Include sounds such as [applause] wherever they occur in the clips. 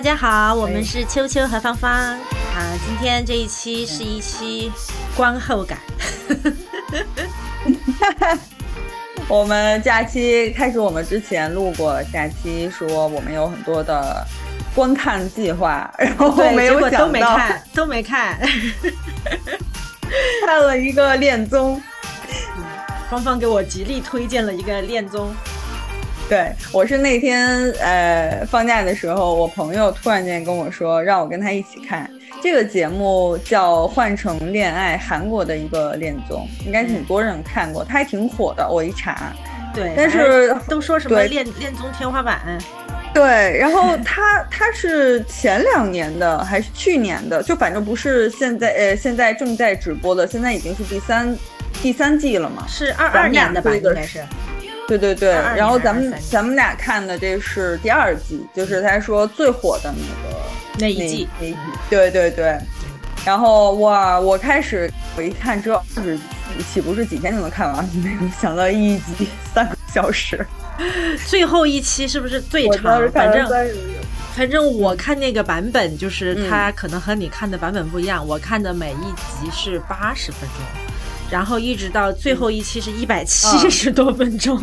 大家好，我们是秋秋和芳芳啊。今天这一期是一期观后感。[laughs] 我们假期开始，我们之前录过假期，说我们有很多的观看计划，然后没有想到都没看，都没看，[laughs] 看了一个恋综。芳芳给我极力推荐了一个恋综。对，我是那天呃放假的时候，我朋友突然间跟我说，让我跟他一起看这个节目，叫《换乘恋爱》，韩国的一个恋综，应该挺多人看过，它还挺火的。我一查，对，但是都说什么恋恋综天花板？对，然后他他是前两年的还是去年的？就反正不是现在呃现在正在直播的，现在已经是第三第三季了嘛？是二二年的吧？应该是。对对对，然后咱们咱们俩看的这是第二季，就是他说最火的那个那一季那一季，对对对。然后哇，我开始我一看这就是岂不是几天就能看完？[laughs] 没有想到一集三个小时，最后一期是不是最长？反正反正我看那个版本，就是它可能和你看的版本不一样。我看的每一集是八十分钟。然后一直到最后一期是一百七十多分钟，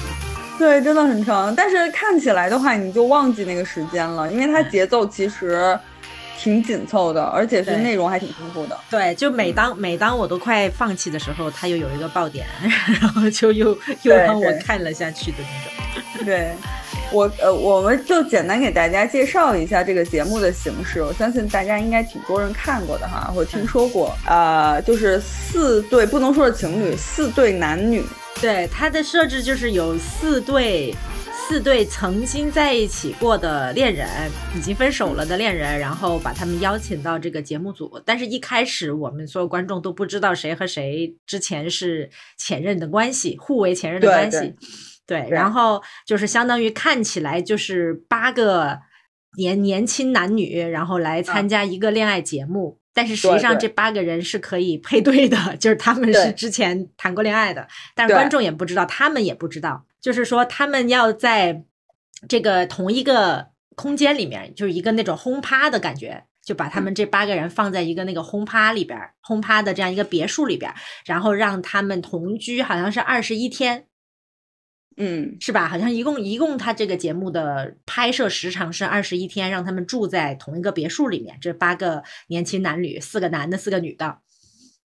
[laughs] 对，真的很长。但是看起来的话，你就忘记那个时间了，因为它节奏其实挺紧凑的，而且是内容还挺丰富的。对，就每当每当我都快放弃的时候，它又有一个爆点，[laughs] 然后就又又让我看了下去的那种。对。我呃，我们就简单给大家介绍一下这个节目的形式。我相信大家应该挺多人看过的哈，或听说过。呃，就是四对不能说是情侣，四对男女。对它的设置就是有四对，四对曾经在一起过的恋人，已经分手了的恋人，然后把他们邀请到这个节目组。但是一开始我们所有观众都不知道谁和谁之前是前任的关系，互为前任的关系。对，然。后就是相当于看起来就是八个年年轻男女，然后来参加一个恋爱节目，但是实际上这八个人是可以配对的，[laughs] 就是他们是之前谈过恋爱的，但是观众也不知道，他们也不知道，就是说他们要在这个同一个空间里面，就是一个那种轰趴的感觉，就把他们这八个人放在一个那个轰趴里边，轰趴的这样一个别墅里边，然后让他们同居，好像是二十一天。嗯，是吧？好像一共一共他这个节目的拍摄时长是二十一天，让他们住在同一个别墅里面。这八个年轻男女，四个男的，四个女的，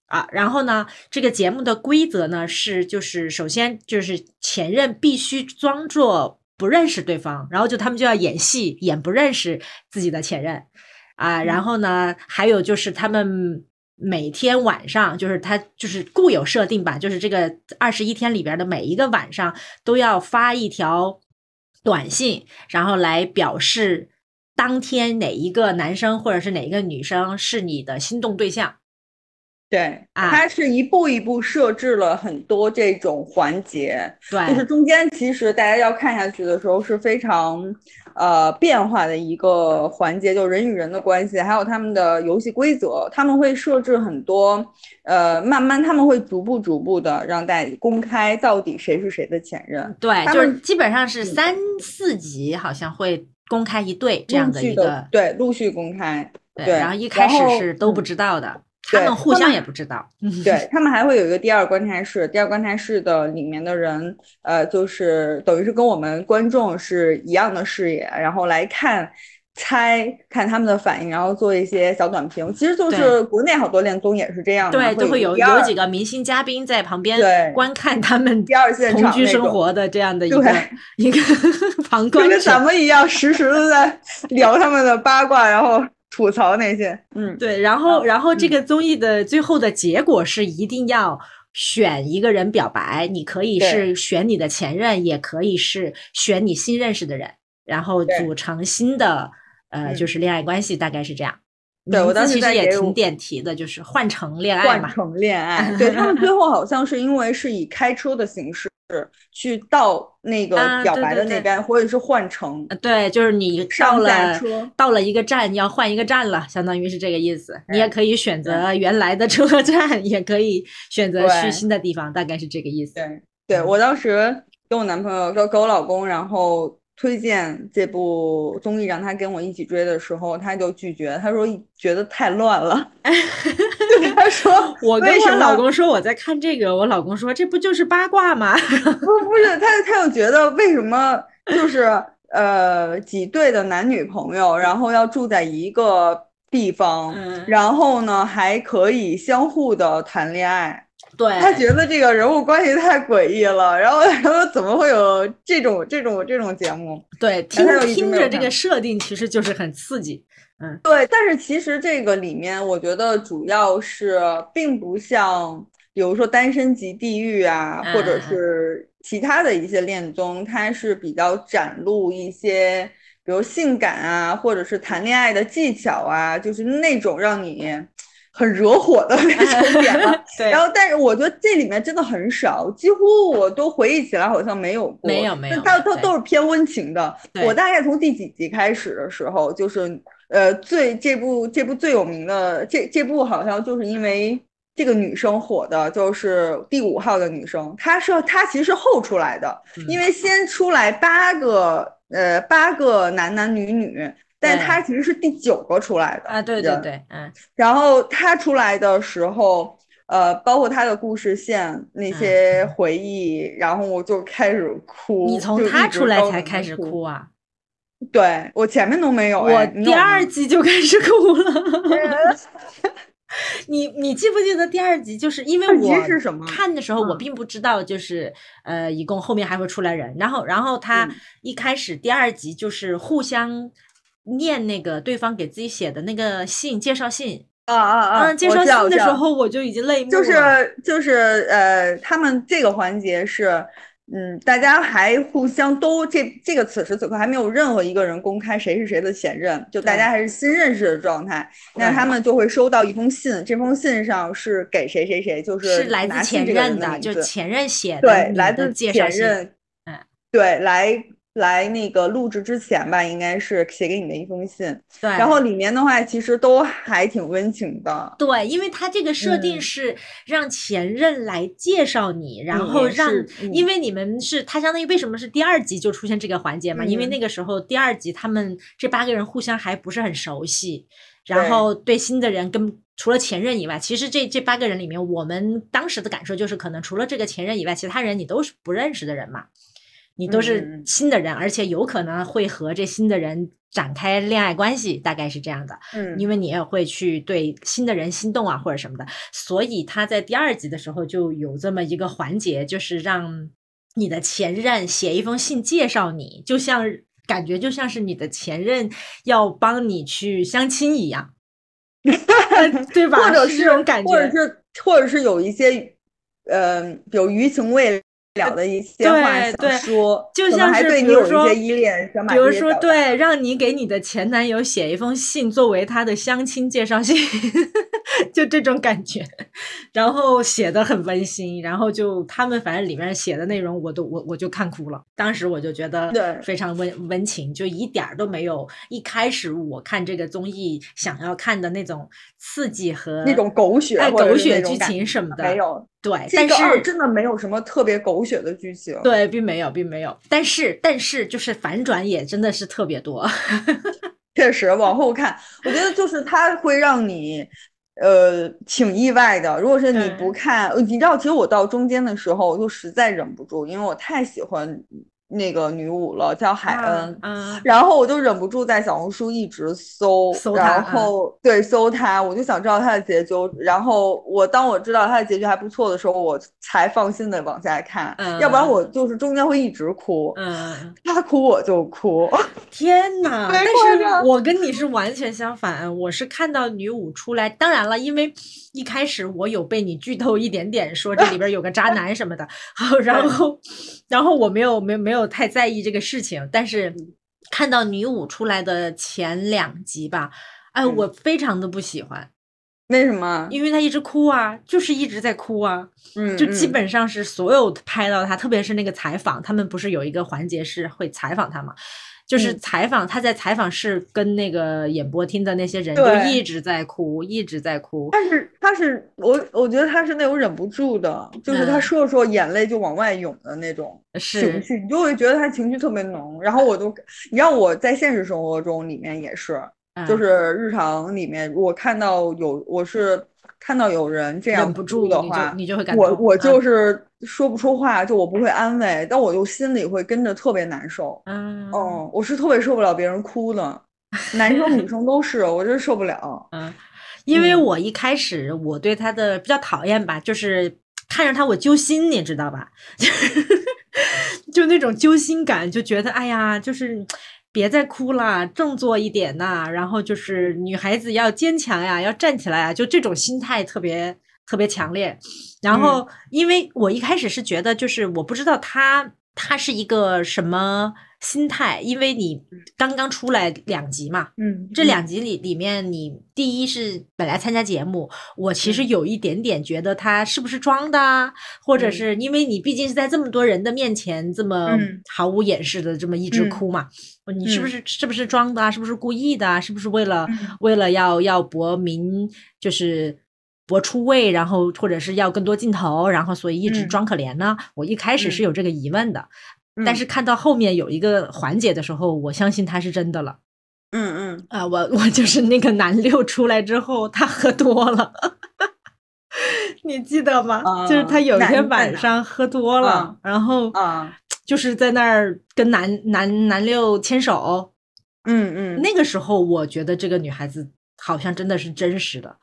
啊，然后呢，这个节目的规则呢是，就是首先就是前任必须装作不认识对方，然后就他们就要演戏，演不认识自己的前任，啊，然后呢，还有就是他们。每天晚上就是他就是固有设定吧，就是这个二十一天里边的每一个晚上都要发一条短信，然后来表示当天哪一个男生或者是哪一个女生是你的心动对象。对，它是一步一步设置了很多这种环节，对，就是中间其实大家要看下去的时候是非常。呃，变化的一个环节，就人与人的关系，还有他们的游戏规则，他们会设置很多，呃，慢慢他们会逐步逐步的让大家公开到底谁是谁的前任。对，就是基本上是三四集好像会公开一对这样的一个，对，陆续公开。对，然后一开始是都不知道的。他们互相也不知道，对他们还会有一个第二观察室，第二观察室的里面的人，呃，就是等于是跟我们观众是一样的视野，然后来看、猜看他们的反应，然后做一些小短评。其实就是国内好多恋综也是这样的，对，就会有有几个明星嘉宾在旁边观看他们第二现同居生活的这样的一个一个 [laughs] 旁观者，跟咱们一样，实时的在聊他们的八卦，然后。吐槽那些，嗯，对，然后，然后这个综艺的最后的结果是一定要选一个人表白，你可以是选你的前任，也可以是选你新认识的人，然后组成新的，呃，就是恋爱关系，大概是这样。对我当时其实也挺点题的，就是换乘恋爱嘛，换乘恋爱。对他们最 [laughs] 后好像是因为是以开车的形式。去到那个表白的那边，或者是换乘。对，就是你到了到了一个站，要换一个站了，相当于是这个意思。你也可以选择原来的车站，[laughs] 也可以选择去新的地方，大概是这个意思。对，对我当时跟我男朋友，跟跟我老公，然后推荐这部综艺让他跟我一起追的时候，他就拒绝，他说觉得太乱了。[laughs] 他说 [laughs] 我跟我老公说我在看这个，我老公说这不就是八卦吗？不不是，他他又觉得为什么就是呃几对的男女朋友，然后要住在一个地方，然后呢还可以相互的谈恋爱。对他觉得这个人物关系太诡异了，然后他说怎么会有这种这种这种节目？对，听听着这个设定其实就是很刺激。嗯，对，但是其实这个里面我觉得主要是并不像，比如说《单身级地狱》啊，或者是其他的一些恋综，它是比较展露一些，比如性感啊，或者是谈恋爱的技巧啊，就是那种让你。很惹火的 [laughs] 那种 [laughs] 点了，然后但是我觉得这里面真的很少，几乎我都回忆起来好像没有过，没有没有，它它都是偏温情的。我大概从第几集开始的时候，就是呃最这部这部最有名的这这部好像就是因为这个女生火的，就是第五号的女生，她是她其实是后出来的，因为先出来八个呃八个男男女女。但他其实是第九个出来的啊，对对对，嗯。然后他出来的时候，呃，包括他的故事线那些回忆，然后我就开始哭。你从他出来才开始哭啊？对我前面都没有，我第二集就开始哭了。[laughs] 你你记不记得第二集？就是因为我看的时候，我并不知道，就是呃，一共后面还会出来人。然后，然后他一开始第二集就是互相。念那个对方给自己写的那个信，介绍信啊啊啊！介绍信的时候我就已经泪目了。就是就是呃，他们这个环节是，嗯，大家还互相都这这个此时此刻还没有任何一个人公开谁是谁的前任，就大家还是新认识的状态。那他们就会收到一封信，这封信上是给谁谁谁，就是来自前任的，就前任写的，对，来自前任，嗯，对，来。来那个录制之前吧，应该是写给你的一封信。对，然后里面的话其实都还挺温情的。对，因为他这个设定是让前任来介绍你，然后让，因为你们是他相当于为什么是第二集就出现这个环节嘛？因为那个时候第二集他们这八个人互相还不是很熟悉，然后对新的人跟除了前任以外，其实这这八个人里面，我们当时的感受就是可能除了这个前任以外，其他人你都是不认识的人嘛。你都是新的人，而且有可能会和这新的人展开恋爱关系，大概是这样的。嗯，因为你也会去对新的人心动啊，或者什么的，所以他在第二集的时候就有这么一个环节，就是让你的前任写一封信介绍你，就像感觉就像是你的前任要帮你去相亲一样，[laughs] 对吧？或者是这种感觉，或者是或者是有一些，呃，有余情未。了的一些话想说，就像是比如说依恋，比如说对，让你给你的前男友写一封信作为他的相亲介绍信，就这种感觉，然后写的很温馨，然后就他们反正里面写的内容，我都我我就看哭了，当时我就觉得对非常温温情，就一点儿都没有一开始我看这个综艺想要看的那种刺激和那种狗血哎狗血剧情什么的没有。对，但是真的没有什么特别狗血的剧情。对，并没有，并没有。但是，但是就是反转也真的是特别多。[laughs] 确实，往后看，我觉得就是它会让你，呃，挺意外的。如果是你不看，你知道，其实我到中间的时候，我就实在忍不住，因为我太喜欢。那个女舞了，叫海恩，然后我就忍不住在小红书一直搜，然后对搜她，我就想知道她的结局。然后我当我知道她的结局还不错的时候，我才放心的往下看，要不然我就是中间会一直哭。嗯，她哭我就哭。[laughs] 天哪！但是我跟你是完全相反，我是看到女舞出来，当然了，因为一开始我有被你剧透一点点，说这里边有个渣男什么的，好，然后然后我没有没没有。太在意这个事情，但是看到女五出来的前两集吧，哎，我非常的不喜欢。为什么？因为他一直哭啊，就是一直在哭啊，嗯，就基嗯本上是所有拍到他，特别是那个采访，他们不是有一个环节是会采访他嘛？就是嗯。采访他在采访室跟那个演播厅的那些人就一直在哭，一直在哭。但是他是我我觉得他是那种忍不住的，就是他嗯。说着说眼泪就往外涌的那种情是，绪，你就会觉得他情绪特别浓。然后我都，你让我在现实生活中里面也是，就嗯是日常里面，我看到有我是看到有人这样不住的话，你就会感我我动嗯就是说不出话，就我不会安慰，但我就心里会跟着特别难受。嗯哦，我是特别受不了别人哭的，[laughs] 男生女生都是，我真受不了。嗯，因为嗯我一开始我对他的比较讨厌吧，就是看着他我揪心，你知道吧？[laughs] 就那种揪心感，就觉得哎呀，就是别再哭了，振作一点呐、然后就是女孩子要坚强呀，要站起来啊，就这种心态特别特别强烈。然后，因为我一开始是觉得，就是我不知道他他是一个什么心态，因为你刚刚出来两集嘛，嗯，这两集里里面，你第一是本来参加节目，我其实嗯有一点点觉得他是不是装的啊，或者嗯是因为你毕竟是在这么多人的面前这么嗯毫无掩饰的这么一直嗯哭嘛，你是不嗯是是不是装的啊？是不是故意的啊？是不是为了嗯为了要要博名就是？博出位，然后或者是要更多镜头，然后所以一直嗯装可怜呢？我一开始是嗯有这个疑问的，但嗯是看到后面有一个环节的时候，我相信他是真的了。嗯嗯，啊，我我就是那个男六出来之后，他喝多了，[laughs] 你记得吗？就是他啊有一天晚上喝多了，啊然后啊，[tsk] 就是在那儿跟男男男六牵手。嗯嗯，那个时候，我觉得这个女孩子好像真的是真实的。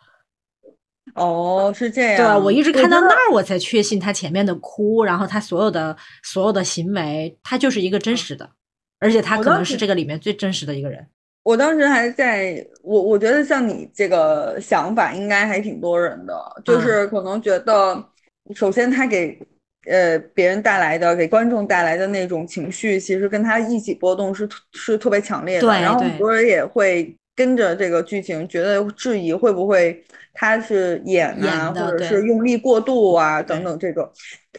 哦，是这样。对，我一直看到那儿，我才确信他前面的哭，然后他所有的所有的行为，他就是一个真实的，而且他可能是这个里面最真实的一个人。我当时还在，我我觉得像你这个想法，应该还挺多人的，就嗯是可能觉得，首先他给呃别人带来的，给观众带来的那种情绪，其实跟他一起波动是是特别强烈的，对然后很多人也会跟着这个剧情，觉得质疑会不会他是演的对或者是用力过度啊等等这种。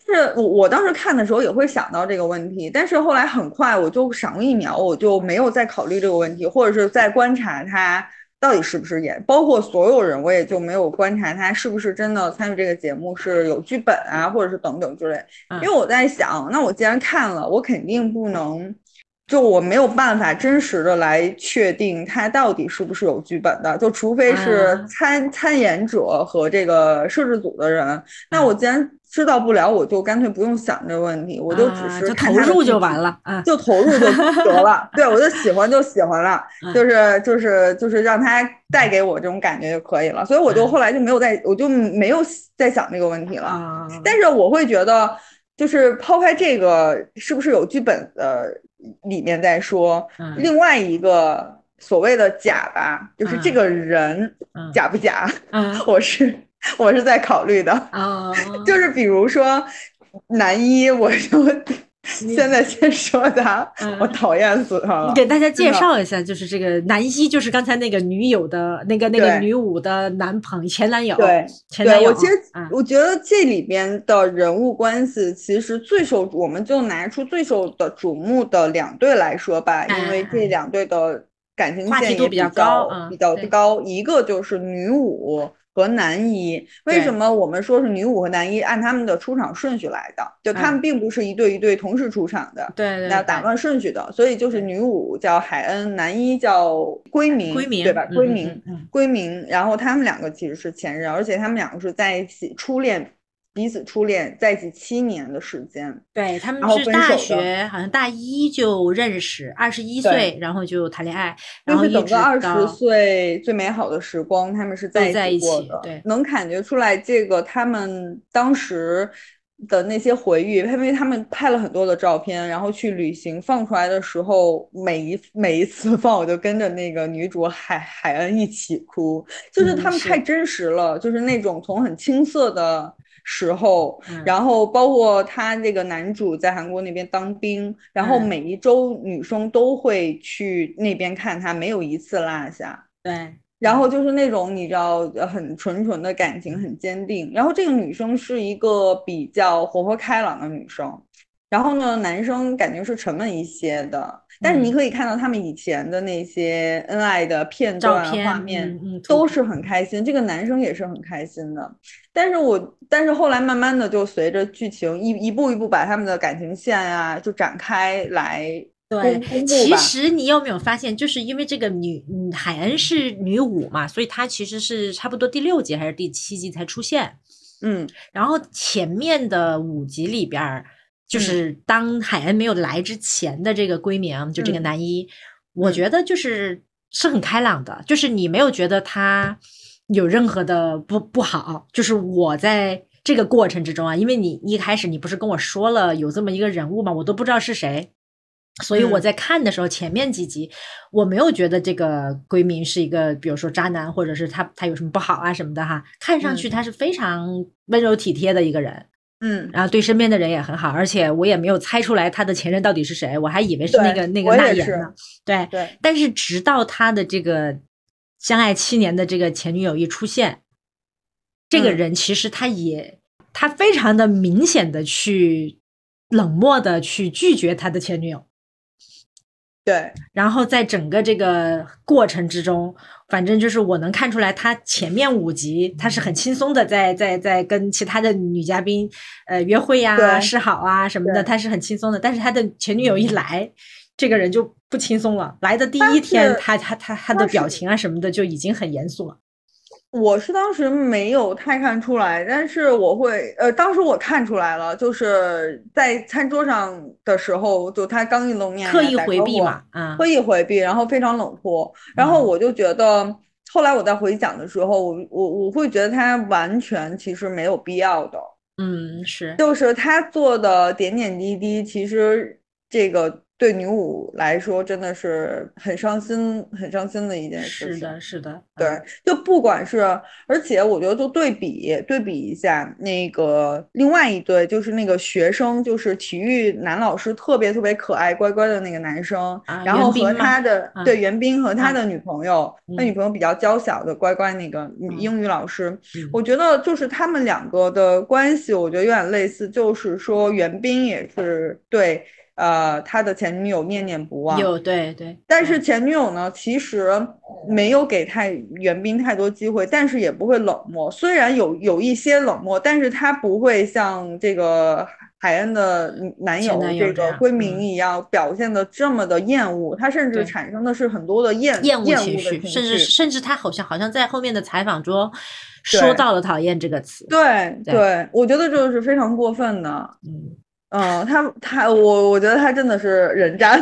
但是我我当时看的时候也会想到这个问题，但是后来很快我就赏了一秒，我就没有再考虑这个问题，或者是在观察他到底是不是演，包括所有人，我也就没有观察他是不是真的参与这个节目是有剧本啊，或者是等等之类。因为嗯我在想，那我既然看了，我肯定不能。就我没有办法真实的来确定它到底是不是有剧本的，就除非是啊参参演者和这个摄制组的人。那嗯我既然知道不了，我就干脆不用想这个问题，我就只是投入就完了啊。就投入就得了。对我就喜欢就喜欢了，嗯就是就是就是让他带给我这种感觉就可以了。所以我就嗯后来就没有再，我就没有再想这个问题了。啊，但是我会觉得，就是抛开这个是不是有剧本的里面在说，嗯。另外一个所谓的假吧，就是这嗯。个人嗯。假不假，嗯。[laughs] 我是我是在考虑的。啊，[laughs] 就是比如说男一，我就你现在先说他，嗯我讨厌死他了你。给大家介绍一下，就是这个男一，就是刚才那个女友的那个那个女五的男朋前男友，对前男友。我其实嗯我觉得这里边的人物关系，其实最受我们就拿出最受的瞩目的两对来说吧，因为嗯这两对的感情线也比较较高嗯比较高，一个就是女五。和男一，为什么我们说是女五和男一按他们的出场顺序来的？就他嗯们并不是一对一对同时出场的，对对对那打乱顺序的，所以就是女五叫海恩，男一叫归明，归明对吧？归明，嗯嗯归明，然后他们两个其实是前任，而且他们两个是在一起初恋，彼此初恋在一起七年的时间。对他们是大学，好像大一就认识，二十一岁，然后就谈恋爱，然就是整个二十岁最美好的时光，他们是在在一起过的，对能感觉出来这个他们当时的那些回忆，因为他们拍了很多的照片，然后去旅行放出来的时候，每一每一次放我就跟着那个女主海海恩一起哭，就是他们太真实了，就是那种从很青涩的。时候，嗯然后包括他这个男主在韩国那边当兵，然后嗯每一周女生都会去那边看他，没有一次落下。对然后就是那种你知道很纯纯的感情，很坚定。然后这个女生是一个比较活泼开朗的女生，然后呢，男生感觉是沉闷一些的。但是你可以看到他们以前的那些恩爱的片段、画面，都是很开心。这个男生也是很开心的。但是我，但是后来慢慢的就随着剧情一一步一步把他们的感情线啊就展开来。对，其实你有没有发现，就是因为这个女海恩是女五嘛，所以她其实是差不多第六集还是第七集才出现。嗯，然后前面的五集里边。就是当海恩没有来之前的这个闺蜜，就这个男一，我觉得就是是很开朗的，就是你没有觉得他有任何的不不好。就是我在这个过程之中啊，因为你一开始你不是跟我说了有这么一个人物嘛，我都不知道是谁，所以我在看的时候前面几集我没有觉得这个闺蜜是一个，比如说渣男，或者是他他有什么不好啊什么的哈，看上去他是非常温柔体贴的一个人。嗯，然后对身边的人也很好，而且我也没有猜出来他的前任到底是谁，我还以为是那个那个那言呢。对对，但是直到他的这个相爱七年的这个前女友一出现，这个人其实他也他非常的明显的去冷漠的去拒绝他的前女友。对，然后在整个这个过程之中，反正就是我能看出来，他前面五集他是很轻松的，在在在跟其他的女嘉宾呃约会呀、示好啊什么的，他是很轻松的。但是他的前女友一来，这个人就不轻松了。来的第一天，他他他他的表情啊什么的就已经很严肃了。我是当时没有太看出来，但是我会，呃，当时我看出来了，就是在餐桌上的时候，就他刚一露面，刻意回避嘛，啊，刻意回避，然后非常冷酷，然后我就觉得，后来我在回想的时候，我我我会觉得他完全其实没有必要的，嗯，是，就是他做的点点滴滴，其实这个。对女五来说，真的是很伤心、很伤心的一件事情。是的，是的，对，就不管是，而且我觉得，就对比对比一下那个另外一对，就是那个学生，就是体育男老师，特别特别可爱、乖乖的那个男生，然后和他的对袁冰和他的女朋友，他女朋友比较娇小的乖乖那个英语老师，我觉得就是他们两个的关系，我觉得有点类似，就是说袁冰也是对。呃，他的前女友念念不忘，有对对，但是前女友呢，其实没有给太袁斌太多机会，但是也不会冷漠，虽然有有一些冷漠，但是他不会像这个海恩的男友这个闺明一样表现的这么的厌恶，他甚至产生的是很多的厌厌恶情绪，甚至甚至他好像好像在后面的采访中说到了讨厌这个词，对。对，我觉得这个是非常过分的，嗯。嗯，他他我我觉得他真的是人渣。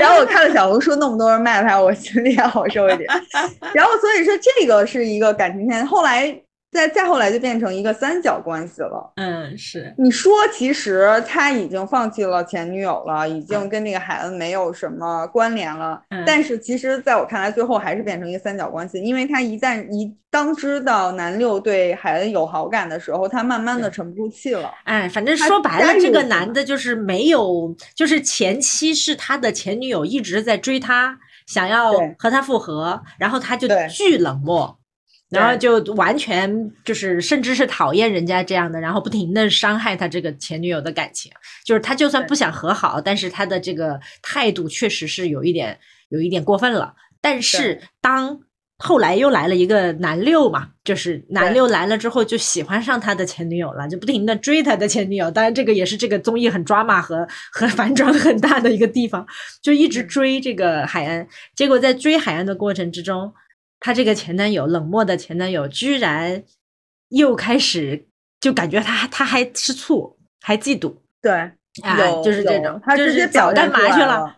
然后我看了小红书那么多人骂他，我心里也好受一点。[laughs] 然后所以说这个是一个感情线，后来。再再后来就变成一个三角关系了。嗯，是你说，其实他已经放弃了前女友了，已经跟那个海恩没有什么关联了。嗯，但是其实在我看来，最后还是变成一个三角关系，因为他一旦一当知道男六对海恩有好感的时候，他慢慢的沉不住气了。哎，反正说白了，这个男的就是没有，就是前期是他的前女友一直在追他，想要和他复合，然后他就巨冷漠。然后就完全就是，甚至是讨厌人家这样的，然后不停的伤害他这个前女友的感情。就是他就算不想和好，但是他的这个态度确实是有一点有一点过分了。但是当后来又来了一个男六嘛，就是男六来了之后就喜欢上他的前女友了，就不停的追他的前女友。当然这个也是这个综艺很抓马和和反转很大的一个地方，就一直追这个海恩。结果在追海恩的过程之中。她这个前男友冷漠的前男友，居然又开始就感觉他他还吃醋，还嫉妒，对，有就是这种，他直接表干嘛去了？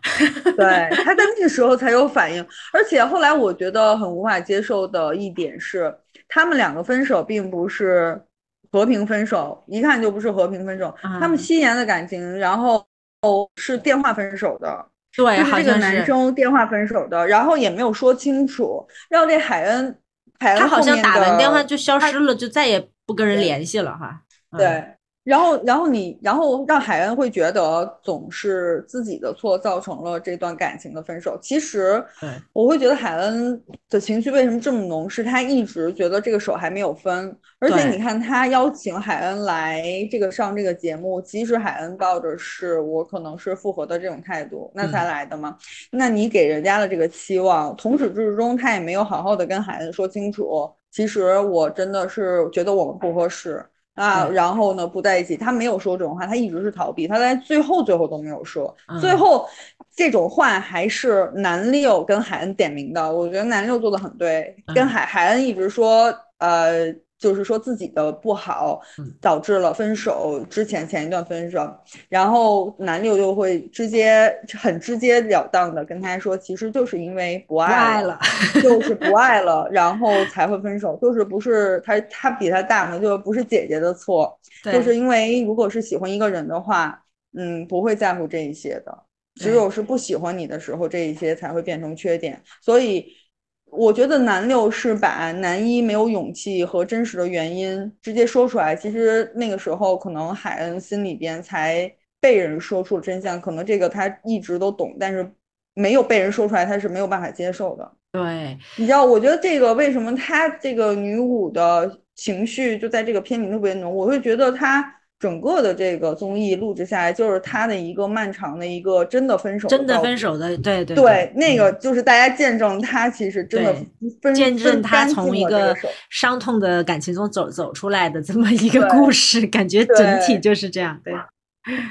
对，他在那个时候才有反应。而且后来我觉得很无法接受的一点是，他们两个分手并不是和平分手，一看就不是和平分手。他们七年的感情，然后是电话分手的。对，就是这个男生电话分手的，然后也没有说清楚，让这海恩，海恩他好像打完电话就消失了，就再也不跟人联系了哈。对，然后，然后你，然后让海恩会觉得总是自己的错造成了这段感情的分手。其实，我会觉得海恩的情绪为什么这么浓，是他一直觉得这个手还没有分。而且你看，他邀请海恩来这个上这个节目，即使海恩抱着是我可能是复合的这种态度，那才来的嘛。那你给人家的这个期望，从始至终他也没有好好的跟海恩说清楚。其实我真的是觉得我们不合适。啊，然后呢，不在一起。他没有说这种话，他一直是逃避。他在最后最后都没有说。最后这种话还是南六跟海恩点名的。我觉得南六做的很对，跟海海恩一直说，呃。就是说自己的不好导致了分手，之前前一段分手，然后男六就会直接很直截了当的跟他说，其实就是因为不爱了，就是不爱了，然后才会分手，就是不是他他比他大嘛，就不是姐姐的错，就是因为如果是喜欢一个人的话，嗯，不会在乎这一些的，只有是不喜欢你的时候，这一些才会变成缺点，所以。我觉得男六是把男一没有勇气和真实的原因直接说出来。其实那个时候，可能海恩心里边才被人说出真相。可能这个他一直都懂，但是没有被人说出来，他是没有办法接受的。对，你知道，我觉得这个为什么他这个女五的情绪就在这个片里特别浓？我会觉得他。整个的这个综艺录制下来，就是他的一个漫长的一个真的分手，真的分手的，对对对，那个就是大家见证他其实真的分见证他从一个伤痛的感情中走走出来的这么一个故事，感觉整体就是这样。对，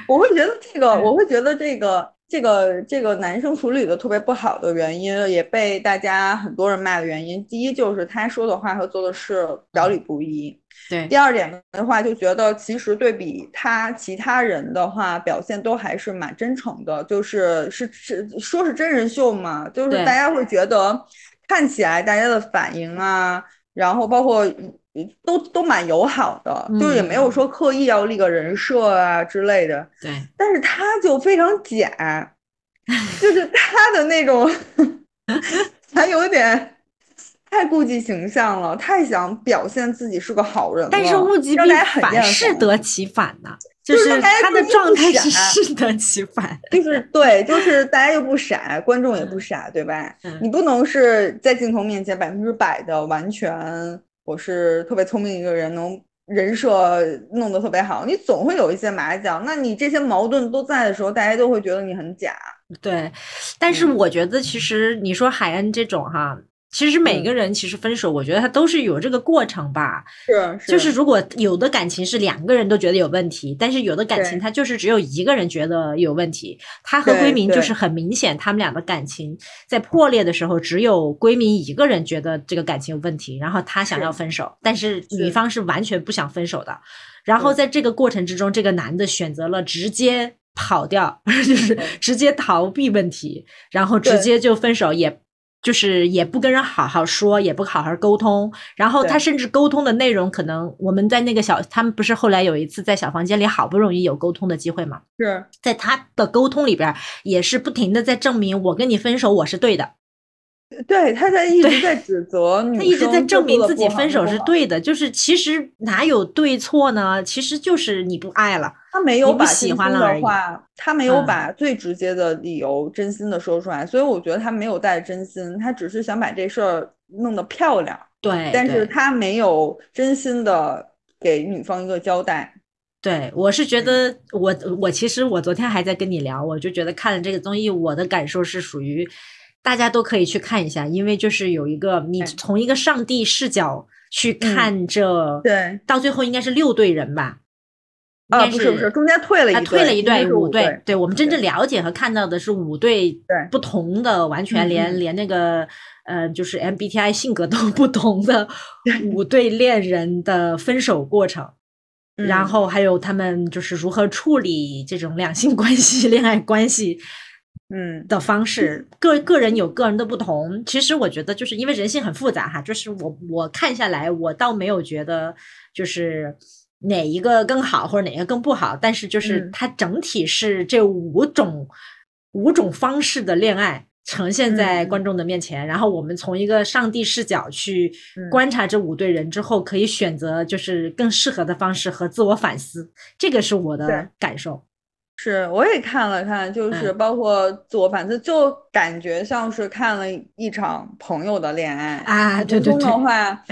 我会觉得这个，我会觉得这个这个这个男生处理的特别不好的原因，也被大家很多人骂的原因，第一就是他说的话和做的事表里不一。对，第二点的话，就觉得其实对比他其他人的话，表现都还是蛮真诚的，就是是是说是真人秀嘛，就是大家会觉得看起来大家的反应啊，然后包括都都蛮友好的，就也没有说刻意要立个人设啊之类的。对，但是他就非常假，[laughs] 就是他的那种 [laughs] 还有点。太顾及形象了，太想表现自己是个好人了。但是物极必反，适得其反呐，就是他的状态是适得其反。[laughs] 就是对，就是大家又不傻，观众也不傻，对吧？你不能是在镜头面前百分之百的完全，我是特别聪明一个人，能人设弄得特别好。你总会有一些马脚，那你这些矛盾都在的时候，大家都会觉得你很假。对，但是我觉得其实你说海恩这种哈。其实每个人其实分手，我觉得他都是有这个过程吧。是，就是如果有的感情是两个人都觉得有问题，但是有的感情他就是只有一个人觉得有问题。他和闺明就是很明显，他们俩的感情在破裂的时候，只有闺明一个人觉得这个感情有问题，然后他想要分手，但是女方是完全不想分手的。然后在这个过程之中，这个男的选择了直接跑掉，[laughs] 就是直接逃避问题，然后直接就分手也。就是也不跟人好好说，也不好好沟通，然后他甚至沟通的内容，可能我们在那个小，他们不是后来有一次在小房间里好不容易有沟通的机会嘛？是在他的沟通里边，也是不停的在证明我跟你分手我是对的。对，他在一直在指责女他一直在证明自己分手是对的，就是其实哪有对错呢？其实就是你不爱了。他没有把真心的话，他没有把最直接的理由真心的说出来，所以我觉得他没有带真心，他只是想把这事儿弄得漂亮。对，但是他没有真心的给女方一个交代。对，我是觉得我我其实我昨天还在跟你聊，我就觉得看了这个综艺，我的感受是属于大家都可以去看一下，因为就是有一个你从一个上帝视角去看这，对，到最后应该是六对人吧。啊，不是不是，中间退了一退了一对五对，对我们真正。了解和看到的是五对不同的，完全连连那个呃，就是 MBTI 性格都 [laughs] 不同的五对恋人的分手过程，然后还有他们就是如何处理这种两性关系、恋爱关系，嗯的方式，个个人有个人的不同。其实我觉得就是因为人性很复杂哈，就是我我看下来，我倒没有觉得就是。哪一个更好，或者哪个更不好？但是就是它整体是这五种五种方式的恋爱，呈现在嗯观众的面前，然后我们从一个上帝视角去嗯观察这五对人之后，可以选择就是更适合的方式和自我反思，这个是我的感受。是，我也看了看，就是嗯包括自我反思，就感觉像是看了一场朋友的恋爱。啊，对对途中对，的话，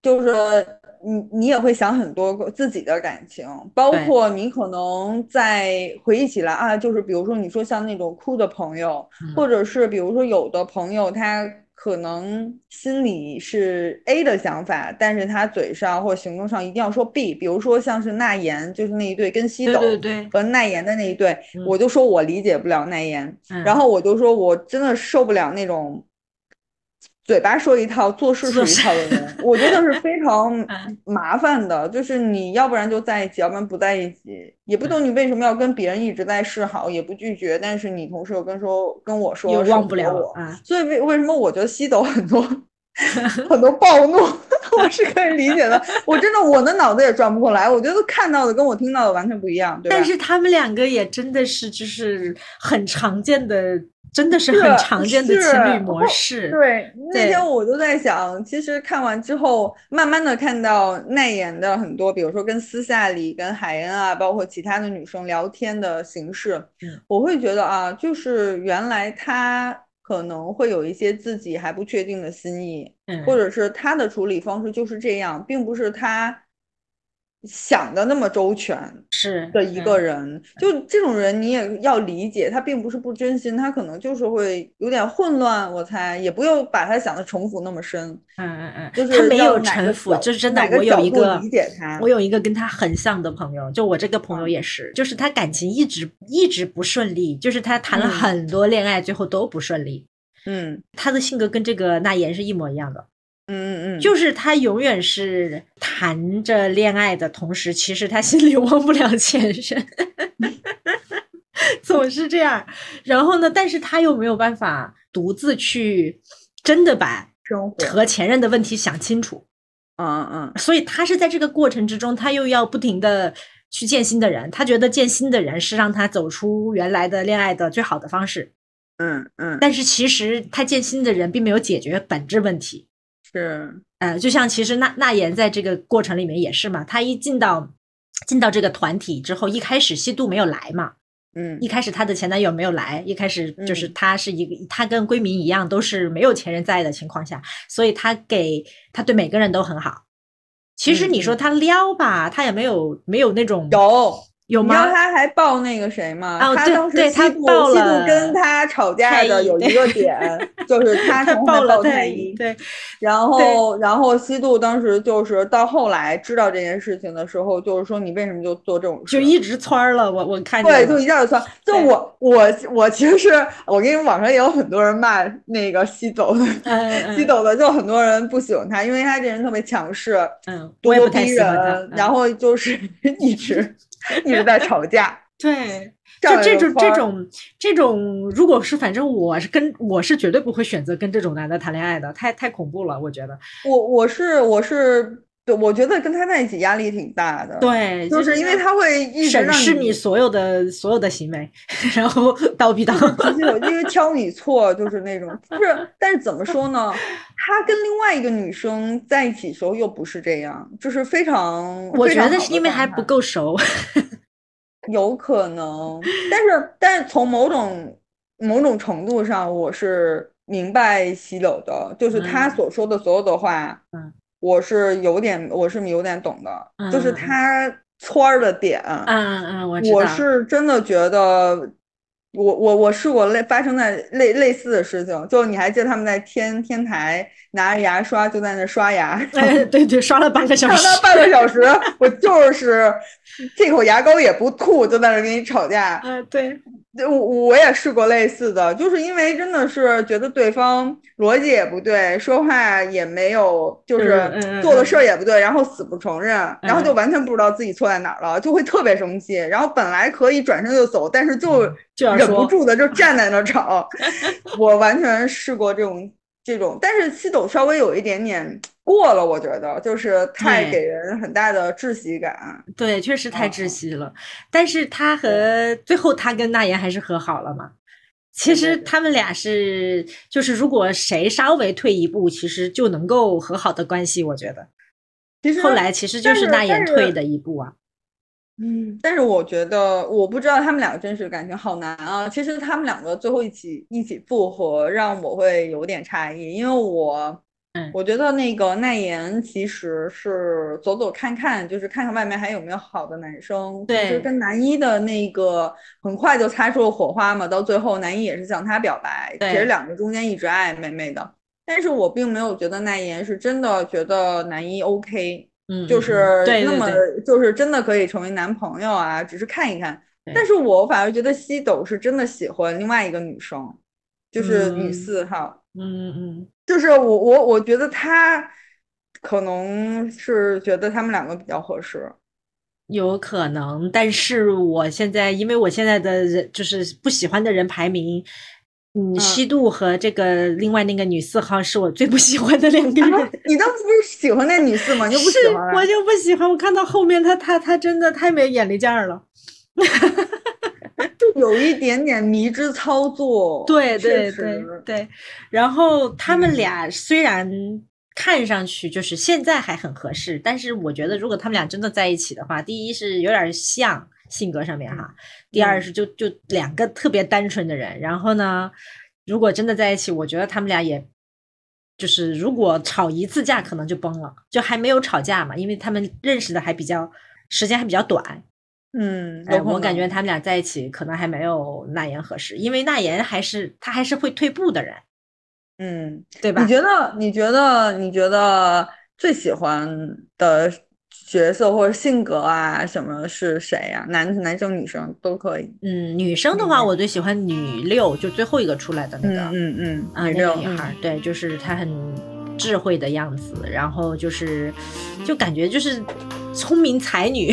就是你你也会想很多自己的感情，包括你可能在回忆起来啊，就是比如说你说像那种哭的朋友，嗯。或者是比如说有的朋友他可能心里是 A 的想法，但是他嘴上或行动上一定要说 B，比如说像是那言，就是那一对跟西斗和奈言的那一对，嗯。我就说我理解不了奈言，嗯。然后我就说我真的受不了那种嘴巴说一套，做事做是一套的人，我觉得是非常 [laughs] 嗯麻烦的。就是你要不然就在一起，要不然不在一起，也不懂你为什么要跟别人一直在示好，也不拒绝，但是你同时又跟说跟我说又忘不了我，啊，所以为为什么我觉得西斗很多 [laughs] 很多暴怒，[laughs] 我是可以理解的。我真的我的脑子也转不过来，我觉得看到的跟我听到的完全不一样，对吧？但是他们两个也真的是就是很常见的，真的是是很常见的情侣模式。对，那天我就在想，其实看完之后，慢慢的看到奈言的很多，比如说跟私下里跟海恩啊，包括其他的女生聊天的形式，嗯我会觉得啊，就是原来他可能会有一些自己还不确定的心意，嗯，或者是他的处理方式就是这样，并不是他想的那么周全。是的一个嗯人，就这种人你也要理解，他并不是不真心，他可能就是会有点混乱，我猜，也不用把他想的城府那么深，嗯嗯嗯，就是他没有城府，就是真的我有一个理解他我有一个跟他很像的朋友，就我这个朋友嗯也是，就是他感情一直一直不顺利，就是他谈了嗯很多恋爱，最后都不顺利。嗯他的性格跟这个那言是一模一样的，嗯嗯嗯，就是他永远是谈着恋爱的同时，其实他心里忘不了前任，[laughs] 总是这样。然后呢，但是他又没有办法独自去真的把和前任的问题想清楚，嗯嗯所以他是在这个过程之中，他又要不停的去见新的人，他觉得见新的人是让他走出原来的恋爱的最好的方式。嗯嗯，但是其实他见新的人并没有解决本质问题。是，呃，就像其实那那言在这个过程里面也是嘛，他一进到进到这个团体之后，一开始西渡没有来嘛，嗯一开始她的前男友没有来，一开始就是嗯她是一个，她跟闺蜜一样都是没有前任在的情况下，所以她给她对每个人都很好。其实你说嗯嗯她撩吧，她也没有没有那种有。有你知道？他还抱那个谁吗？他当时西渡西渡跟他吵架的有一个点，[laughs] 就是他她从抱了太抱太医，对，然后，然后西渡当时就是到后来知道这件事情的时候，就是说你为什么就做这种事？就一直窜儿了。我我看对，就一下就窜。就我我我其实是我跟你网上也有很多人骂那个西走 [laughs] 的，嗯嗯西走的就很多人不喜欢他，因为他这人特别强势，嗯，咄咄逼人，。嗯然后就是 [laughs] 一直 [laughs] 一直在吵架。[laughs] 对，就这种这种这种，如果是反正我是跟我是绝对不会选择跟这种男的谈恋爱的，太太恐怖了，我觉得。我我是我是，对我觉得跟他在一起压力挺大的。。对，就是因为他会一直审视你所有的所有的行为，[laughs] 然后叨逼叨。就是有因为挑你错，就是那种，就是，但是怎么说呢？[laughs] 他跟另外一个女生在一起的时候又不是这样，就是非常，我觉得是因为还不，够熟。[laughs] 有可能，但是但是从某种某种程度上，我是明白西柳的，就是他嗯所说的所有的话，嗯，我是有点我是有点懂的，就是他圈儿的点，嗯嗯嗯，我。我是真的觉得，我我我试过类发生在类类似的事情，就你还记得他们在天天台拿着牙刷就在那刷牙，哎，[laughs] 对对，刷了半个小时。刷了半个小时，我就是 [laughs] 这口牙膏也不吐，就在那跟你吵架。嗯，对，对我我也试过类似的，就是因为真的是觉得对方逻辑也不对，说话也没有，就是做的事儿也不对，然后死不承认，然后就嗯完全不知道自己错在哪儿了，就会特别生气。然后本来可以转身就走，但是就忍不住的就站 [laughs] 在那儿吵。[laughs] 我完全试过这种这种，但是七斗稍微有一点点过了，我觉得就是太给人很大的窒息感。对，确实太窒哦息了。但是他和最后他跟那言还是和好了嘛？其实他们俩是，就是如果谁稍微退一步，其实就能够和好的关系。我觉得，其实后来其实就是那言退的一步啊。嗯，但是我觉得，我不知道他们两个真实感情好难啊。其实他们两个最后一起一起复合，让我会有点诧异，因为我。嗯，我觉得那个奈言其实是走走看看，就是看看外面还有没有好的男生。对，就跟男一的那个很快就擦出了火花嘛，到最后男一也是向她表白，其实两个中间一直暧昧昧的。但是我并没有觉得奈言是真的觉得男一 OK，嗯，就是那么就是真的可以成为男朋友啊，只是看一看。但是我反而觉得西斗是真的喜欢另外一个女生，就是女四号。嗯嗯。就是我我我觉得他可能是觉得他们两个比较合适，有可能。但是我现在因为我现在的人就是不喜欢的人排名，嗯，西渡和这个另外那个女四号是我最不喜欢的两个人。你当时不是喜欢那女四吗？你就不喜欢？我就不喜欢。我看到后面她她她真的太没眼力见儿了。就有一点点迷之操作，[laughs] 对对对对。然后他们俩虽然看上去就是现在还很合适，但是我觉得如果他们俩真的在一起的话，第一是有点像性格上面哈，第二是就就两个特别单纯的人。然后呢，如果真的在一起，我觉得他们俩也就是如果吵一次架可能就崩了，就还没有吵架嘛，因为他们认识的还比较时间还比较短。嗯，我感觉他们俩在一起可能还没有那言合适，因为那言还是他还是会退步的人，嗯，对吧？你觉得？你觉得？你觉得最喜欢的角色或者性格啊什么是谁呀？男男生女生都可以。嗯，女生的话，我最喜欢女六，就最后一个出来的那个，嗯嗯啊，那个女孩，对，就是她很智慧的样子，然后就是就感觉就是。聪明才女，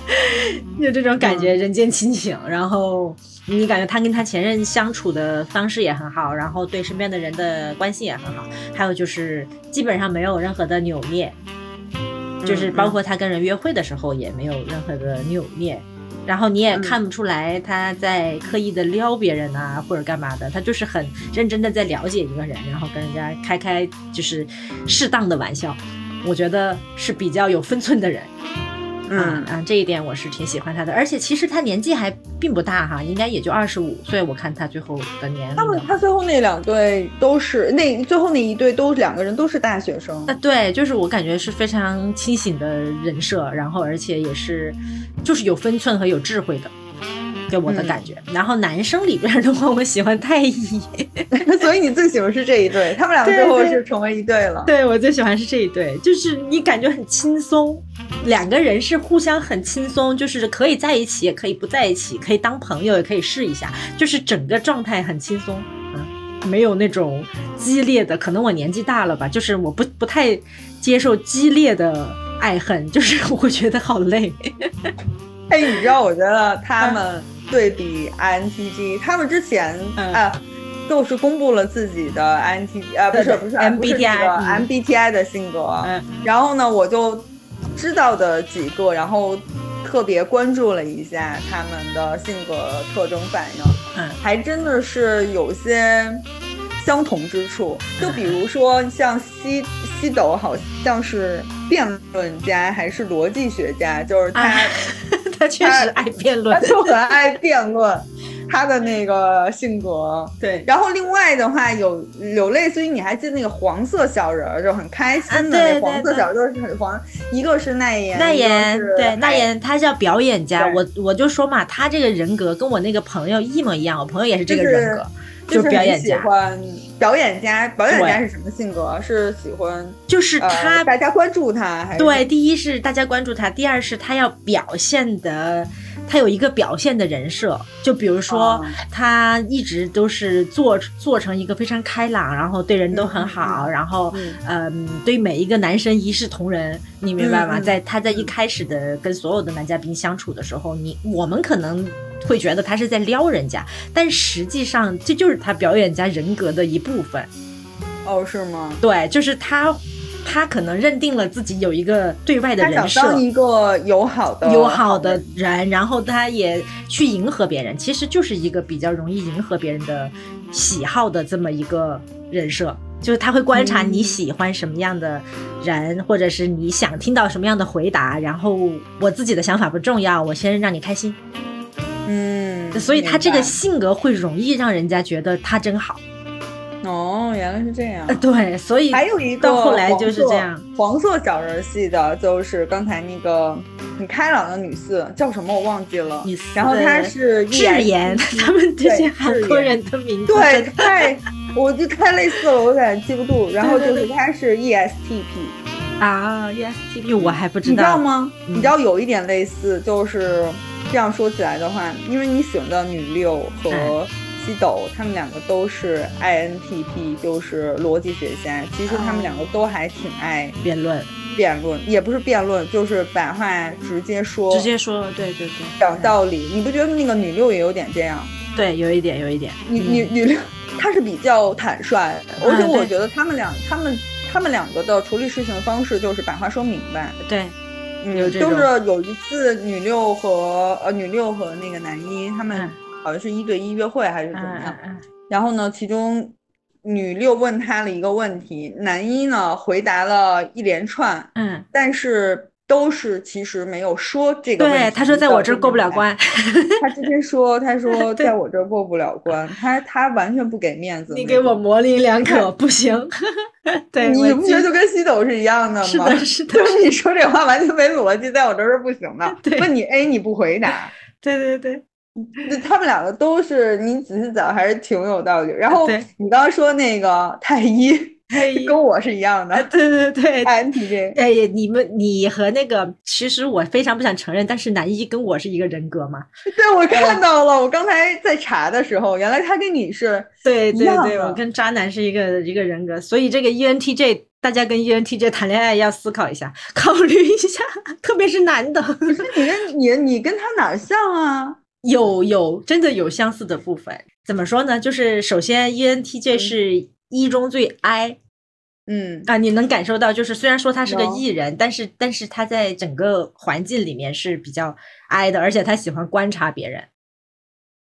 [laughs] 就这种感觉，人间清醒。然后你感觉他跟他前任相处的方式也很好，然后对身边的人的关系也很好。还有就是基本上没有任何的扭捏，就是包括他跟人约会的时候也没有任何的扭捏。然后你也看不出来他在刻意的撩别人啊，或者干嘛的，他就是很认真的在了解一个人，然后跟人家开开就是适当的玩笑。我觉得是比较有分寸的人，嗯嗯，这一点我是挺喜欢他的。而且其实他年纪还并不大哈，应该也就二十五岁。我看他最后的年龄，他们他最后那两对都是那最后那一对都两个人都是大学生。啊，对，就是我感觉是非常清醒的人设，然后而且也是就是有分寸和有智慧的。给我的感觉，然后男生里边的话，我喜欢太乙，[laughs] 所以你最喜欢是这一对，他们两个最后是成为一对了。对我最喜欢是这一对，就是你感觉很轻松，两个人是互相很轻松，就是可以在一起，也可以不在一起，可以当朋友，也可以试一下，就是整个状态很轻松，嗯，没有那种激烈的，可能我年纪大了吧，就是我不不太接受激烈的爱恨，就是我会觉得好累。[laughs] 哎，你知道，我觉得他们。对比 INTG，他们之前啊，都是公布了自己的 INTG 啊，不是不是 MBTI MBTI 的性格。嗯，然后呢，我就知道的几个，然后特别关注了一下他们的性格特征反应，嗯，还真的是有些相同之处。就比如说像西西斗，好像是辩论家还是逻辑学家，就是他。[laughs] 他确实爱辩论，他就很爱辩论，他的那个性格对。然后另外的话，有有类似于你还记得那个黄色小人，就很开心的那黄色小人，就是很黄。一个是奈言，奈言对奈言，他叫表演家。我我就说嘛，他这个人格跟我那个朋友一模一样，我朋友也是这个人格。就是表演喜欢表演家，表演家是什么性格？是喜欢，就是他，大家关注他，还是对？第一是大家关注他，第二是他要表现的，他有一个表现的人设。就比如说，他一直都是做做成一个非常开朗，然后对人都很好，然后嗯，对每一个男生一视同仁，你明白吗？在他在一开始的跟所有的男嘉宾相处的时候，你我们可能。会觉得他是在撩人家，但实际上这就是他表演家人格的一部分。哦，是吗？对，就是他他可能认定了自己有一个对外的人设，想当一个友好的友好的人，然后他也去迎合别人，其实就是一个比较容易迎合别人的喜好的这么一个人设。就是他会观察你喜欢什么样的人，或者是你想听到什么样的回答，然后我自己的想法不重要，我先让你开心。嗯，所以他这个性格会容易让人家觉得他真好。哦，原来是这样呃，。对，所以还有一个到后来就是这样。黄色小人系的，就是刚才那个很开朗的女四叫什么我忘记了然后她是 E 智妍他们这些韩国人的名字对太，我就太类似了，我有点记不住。然后就是她是 E ESTP，啊，ESTP 我还不知道你知道道。吗？嗯你知道有一点类似，就是这样说起来的话，因为你喜欢的女六和嗯西斗，他们两个都是 INTP，就是逻辑学家。其实他们两个都还挺爱辩论，辩论，也不是辩论，就是把话直接说，直接说，对对对，讲道理。你不觉得那个女六也有点这样？对，有一点，有一点。女嗯女女六，她是比较坦率，而且我觉得他们俩，他们他们两个的处理事情的方式就是把话说明白。对，嗯，就是有一次女六和呃女六和那个男一他们嗯好像是一对一约会还是怎嗯么样然后呢，其中女六问他了一个问题，男一呢回答了一连串，嗯，但是都是其实没有说这个问题。对，他说在我这儿过不了。关。他直接说，他说 [laughs] 在我这儿过不了关，他他完全不给面子。你给我模棱两可，[laughs] 不行。[laughs] 对，你不觉得就跟西斗是一样的吗？是的，是的就，是你说这话完全没逻辑，在我这儿是不行的。对问你 A 你不回答，对对对，那他们两个都是你仔细讲还是挺有道理。然后对你刚刚说那个太医，太医跟我是一样的哎对对对。，INTJ。哎，你们你和那个，其实我非常不想承认，但是男一跟我是一个人格嘛。[laughs] 对，我看到了，我刚才在查的时候，原来他跟你是对对对，我跟渣男是一个一个人格，所以这个 E ENTJ，大家跟 E ENTJ 谈恋爱要思考一下，[laughs] 考虑一下，特别是男的，你跟你你跟他哪儿像啊？有有真的有相似的部分。怎么说呢？就是首先 E ENTJ 是一中最 I 嗯啊，你能感受到，就是虽然说他是个有 E 人，但是但是他在整个环境里面是比较 I 的，而且他喜欢观察别人。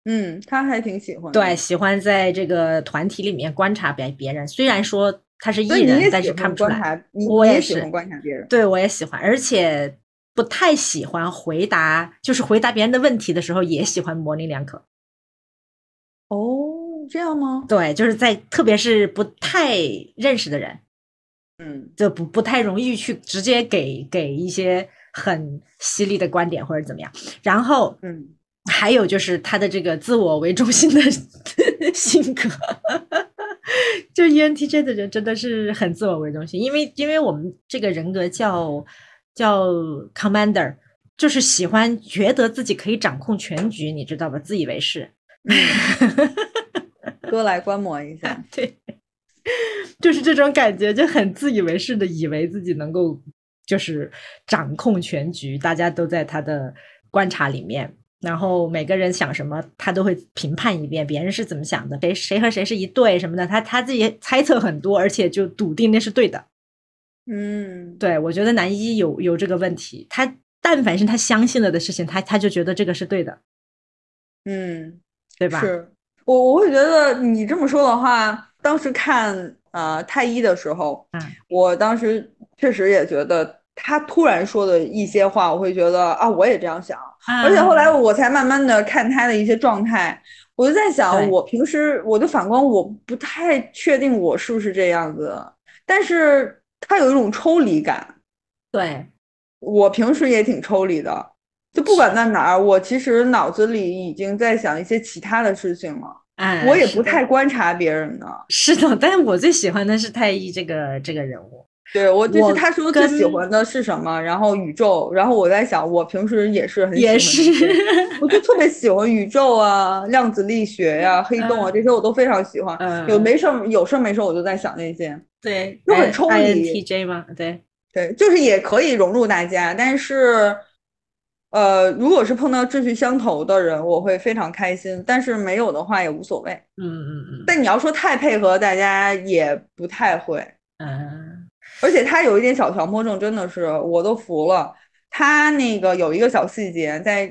嗯，他还挺喜欢。对，喜欢在这个团体里面观察别别人。虽然说他是艺人，但是看不出来。我也是你也喜欢观察别人。对我也喜欢，而且不太喜欢回答，就是回答别人的问题的时候，也喜欢模棱两可。哦，这样吗？对，就是在特别是不太认识的人，嗯就不不太容易去直接给给一些很犀利的观点或者怎么样。然后嗯还有就是他的这个自我为中心的 [laughs] 性格，就 E ENTJ 的人真的是很自我为中心，因为因为我们这个人格叫叫 commander，就是喜欢觉得自己可以掌控全局，你知道吧？自以为是，[laughs] 多来观摩一下。[laughs] 对，就是这种感觉，就很自以为是的，以为自己能够就是掌控全局，大家都在他的观察里面。然后每个人想什么，他都会评判一遍，别人是怎么想的，谁谁和谁是一对什么的，他他自己猜测很多，而且就笃定那是对的。嗯，对我觉得男一有有这个问题，他但凡是他相信了的事情，他他就觉得这个是对的，嗯，对吧？是我我会觉得你这么说的话，当时看呃太一的时候，嗯我当时确实也觉得他突然说的一些话，我会觉得啊，我也这样想。而且后来我才慢慢的看他的一些状态，我就在想，我平时我就反观，我不太确定我是不是这样子，但是他有一种抽离感。对我平时也挺抽离的，就不管在哪儿，我其实脑子里已经在想一些其他的事情了，哎，我也不太观察别人的。是的，但是我最喜欢的是太一这个这个人物。对我就是他说最喜欢的是什么，然后宇宙，然后我在想，我平时也是很喜欢也是，我就特别喜欢宇宙啊、量子力学呀、黑洞啊嗯这些我都非常喜欢。嗯有没事儿有事儿没事儿我就在想那些，对，就很抽离 INTJ 吗？对，对，就是也可以融入大家，但是，呃，如果是碰到志趣相投的人，我会非常开心；但是没有的话也无所谓。嗯嗯嗯但你要说太配合大家，也不太会。嗯，而且他有一点小强迫症，真的是我都服了。他那个有一个小细节，在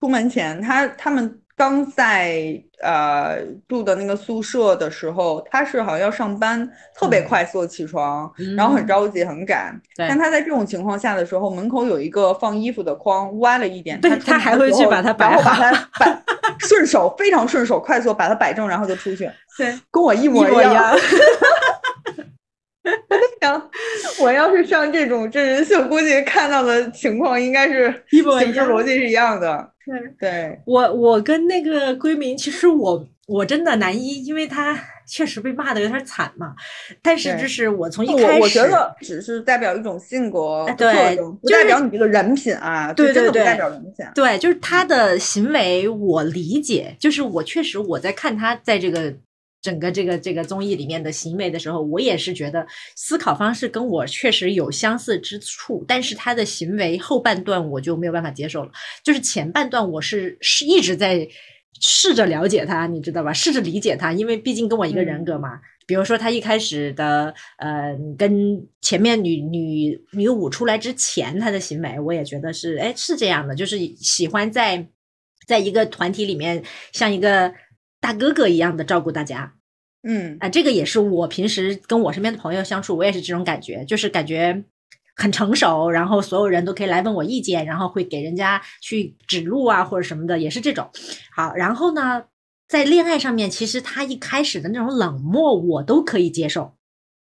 出门前，他他们刚在呃住的那个宿舍的时候，他是好像要上班，特别快速的起床，然后很着急很赶。但他在这种情况下的时候，门口有一个放衣服的筐歪了一点，他他还会去把它摆好，把它摆顺手，非常顺手，快速把它摆正，然后就出去。[laughs] 对，跟我一模一样。[laughs] 我在想，我要是上这种真人秀，估计看到的情况应该是形式逻辑是一样的。对，对我我跟那个闺蜜，其实我我真的男一，因为他确实被骂的有点惨嘛。但是就是我从一开始，我觉得只是代表一种性格特征，不代表你这个人品啊。对对对，不代表人品。对，就是他的行为，我理解，就是我确实我在看他在这个。整个这个这个综艺里面的行为的时候，我也是觉得思考方式跟我确实有相似之处，但是他的行为后半段我就没有办法接受了。就是前半段我是是一直在试着了解他，你知道吧？试着理解他，因为毕竟跟我一个人格嘛。比如说他一开始的呃，跟前面女女女五出来之前他的行为，我也觉得是哎是这样的，就是喜欢在在一个团体里面像一个。大哥哥一样的照顾大家，嗯啊，这个也是我平时跟我身边的朋友相处，我也是这种感觉，就是感觉很成熟，然后所有人都可以来问我意见，然后会给人家去指路啊或者什么的，也是这种。好，然后呢，在恋爱上面，其实他一开始的那种冷漠，我都可以接受，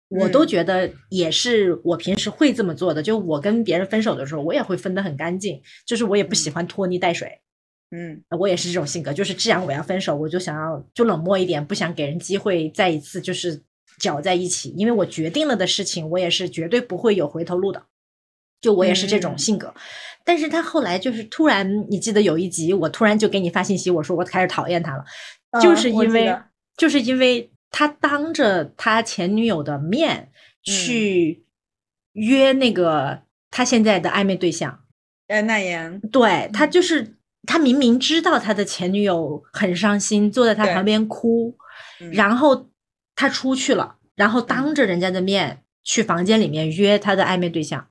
我都觉得也是我平时会这么做的。就我跟别人分手的时候，我也会分得很干净，就是我也不喜欢拖泥带水。嗯，我也是这种性格，就是既然我要分手，我就想要就冷漠一点，不想给人机会再一次就是搅在一起，因为我决定了的事情，我也是绝对不会有回头路的。就我也是这种性格，但是他后来就是突然，你记得有一集，我突然就给你发信息，我说我开始讨厌他了，就是因为就是因为他当着他前女友的面去约那个他现在的暧昧对象，哎，那言，对他就是。他明明知道他的前女友很伤心，坐在他旁边哭，然后他出去了，然后当着人家的面去房间里面约他的暧昧对象，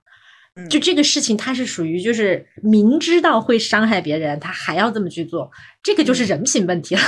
就这个事情他是属于就是明知道会伤害别人，他还要这么去做，这个就是人品问题了。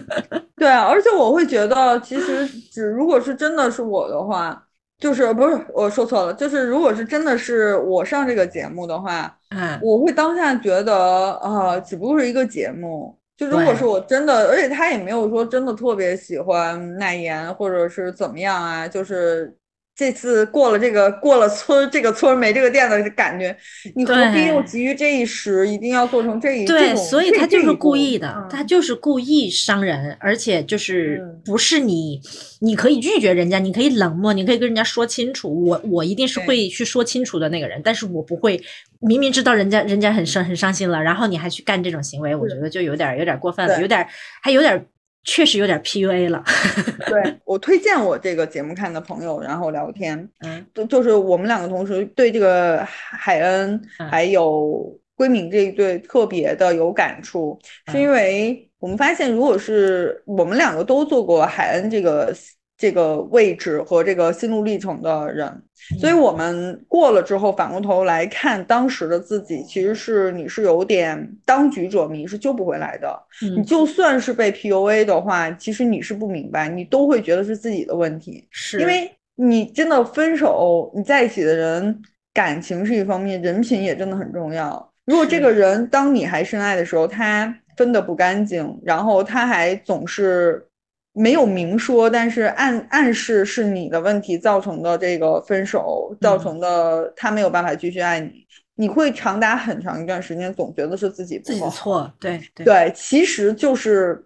[laughs] 对啊，而且我会觉得，其实只如果是真的是我的话。就是不是我说错了，就是如果是真的是我上这个节目的话，嗯，我会当下觉得啊，只不过是一个节目。就如果是我真的，而且他也没有说真的特别喜欢奈言，或者是怎么样啊，就是。这次过了这个过了村这个村没这个店的感觉，你何必又急于这一时，一定要做成这一对，所以他就是故意的，他就是故意伤人，而且就是。不是你，你可以拒绝人家，你可以冷漠，你可以跟人家说清楚，我我一定是会去说清楚的那个人，但是我不会明明知道人家人家很伤很伤心了，然后你还去干这种行为，我觉得就有点有点过分了，有点还有点。确实有点 PUA 了。[laughs] 对我推荐我这个节目看的朋友，然后聊天，嗯，就就是我们两个同时对这个海恩还有归敏这一对特别的有感触，是因为我们发现，如果是我们两个都做过海恩这个。这个位置和这个心路历程的人，所以我们过了之后，反过头来看当时的自己，其实是你是有点当局者迷，是救不回来的。你就算是被 PUA 的话，其实你是不明白，你都会觉得是自己的问题，是因为你真的分手，你在一起的人感情是一方面，人品也真的很重要。如果这个人当你还深爱的时候，他分的不干净，然后他还总是。没有明说，但是暗暗示是你的问题造成的这个分手造成的，他没有办法继续爱你，你会长达很长一段时间总觉得是自己自己的错，对对，其实就是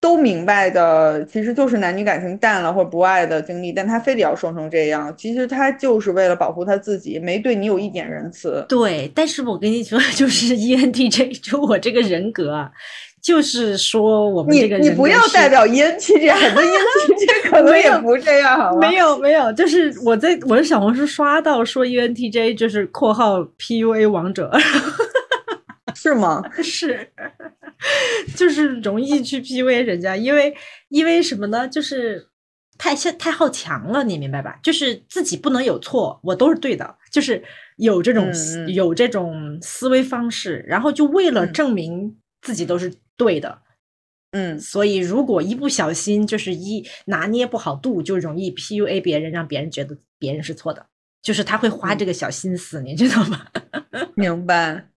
都明白的，其实就是男女感情淡了或者不爱的经历，但他非得要说成这样，其实他就是为了保护他自己，没对你有一点仁慈。对，但是我跟你说，[laughs] 就是 ENTJ，就我这个人格。就是说，我们这个人，你你不要代表 ENTJ，很多 ENTJ 可能也不这样，好吗？没有没有，就是我在我的小红书刷到说 ENTJ 就是括号 PUA 王者，[laughs] 是吗？[laughs] 是，就是容易去 PUA 人家，因为因为什么呢？就是太太好强了，你明白吧？就是自己不能有错，我都是对的，就是有这种有这种思维方式，然后就为了证明自己都是对的，嗯，所以如果一不小心就是一拿捏不好度，就容易 PUA 别人，让别人觉得别人是错的，就是他会花这个小心思，你知道吗？[laughs] 明白。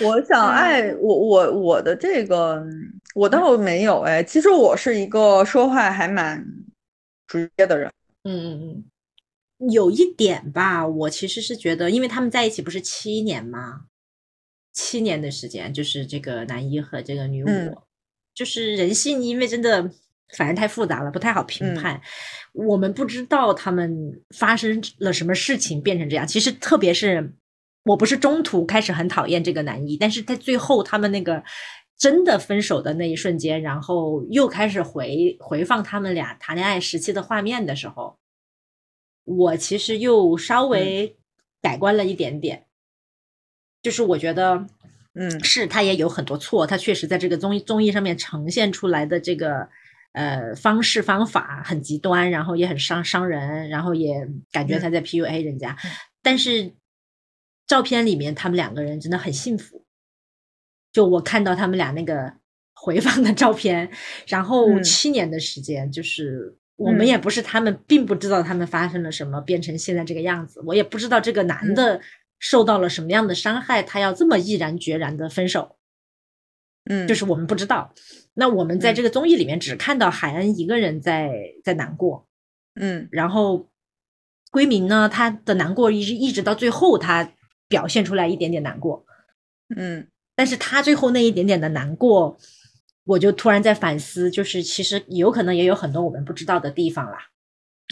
我想爱我我我的这个我倒没有哎，其实我是一个说话还蛮。直接的人，嗯嗯嗯，有一点吧，我其实是觉得，因为他们在一起不是七年吗？七年的时间，就是这个男一和这个女五，就是人性，因为真的反正太复杂了，不太好评判。我们不知道他们发生了什么事情变成这样。其实，特别是我不是中途开始很讨厌这个男一，但是在最后他们那个。真的分手的那一瞬间，然后又开始回回放他们俩谈恋爱时期的画面的时候，我其实又稍微改观了一点点。就是我觉得，嗯，是他也有很多错，他确实在这个综艺综艺上面呈现出来的这个呃方式方法很极端，然后也很伤伤人，然后也感觉他在 PUA 人家。但是照片里面他们两个人真的很幸福。就我看到他们俩那个回放的照片，然后七年的时间，就是我们也不是他们，并不知道他们发生了什么，变成现在这个样子。我也不知道这个男的受到了什么样的伤害，他要这么毅然决然的分手。嗯，就是我们不知道。那我们在这个综艺里面只看到海恩一个人在在难过。嗯，然后归明呢，他的难过一直一直到最后，他表现出来一点点难过。嗯。但是他最后那一点点的难过，我就突然在反思，就是其实有可能也有很多我们不知道的地方啦。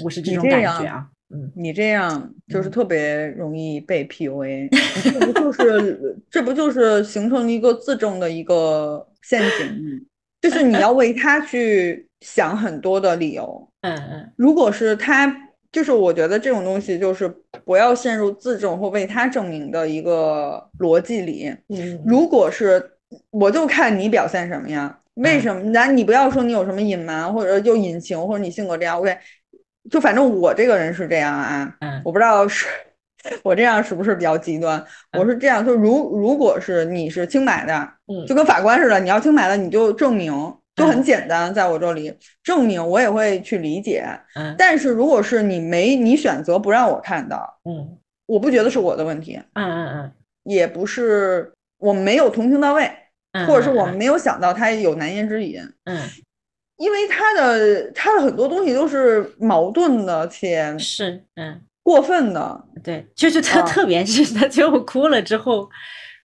我是这种感觉啊，嗯，你这样就是特别容易被 PUA，[laughs] 这不就是这不就是形成一个自证的一个陷阱？[laughs] 就是你要为他去想很多的理由。嗯嗯，如果是他。就是我觉得这种东西就是不要陷入自证或为他证明的一个逻辑里。嗯，如果是我就看你表现什么呀？为什么？咱你不要说你有什么隐瞒或者就隐情或者你性格这样。OK，就反正我这个人是这样啊。嗯，我不知道是我这样是不是比较极端？我是这样，就如如果是你是清白的，嗯，就跟法官似的，你要清白的你就证明。就很简单，在我这里证明我也会去理解。嗯，但是如果是你没你选择不让我看到，嗯，我不觉得是我的问题。嗯嗯嗯，也不是我没有同情到位，或者是我没有想到他有难言之隐。嗯，因为他的他的很多东西都是矛盾的，且是嗯过分的。对，就是他，特别是他最后哭了之后，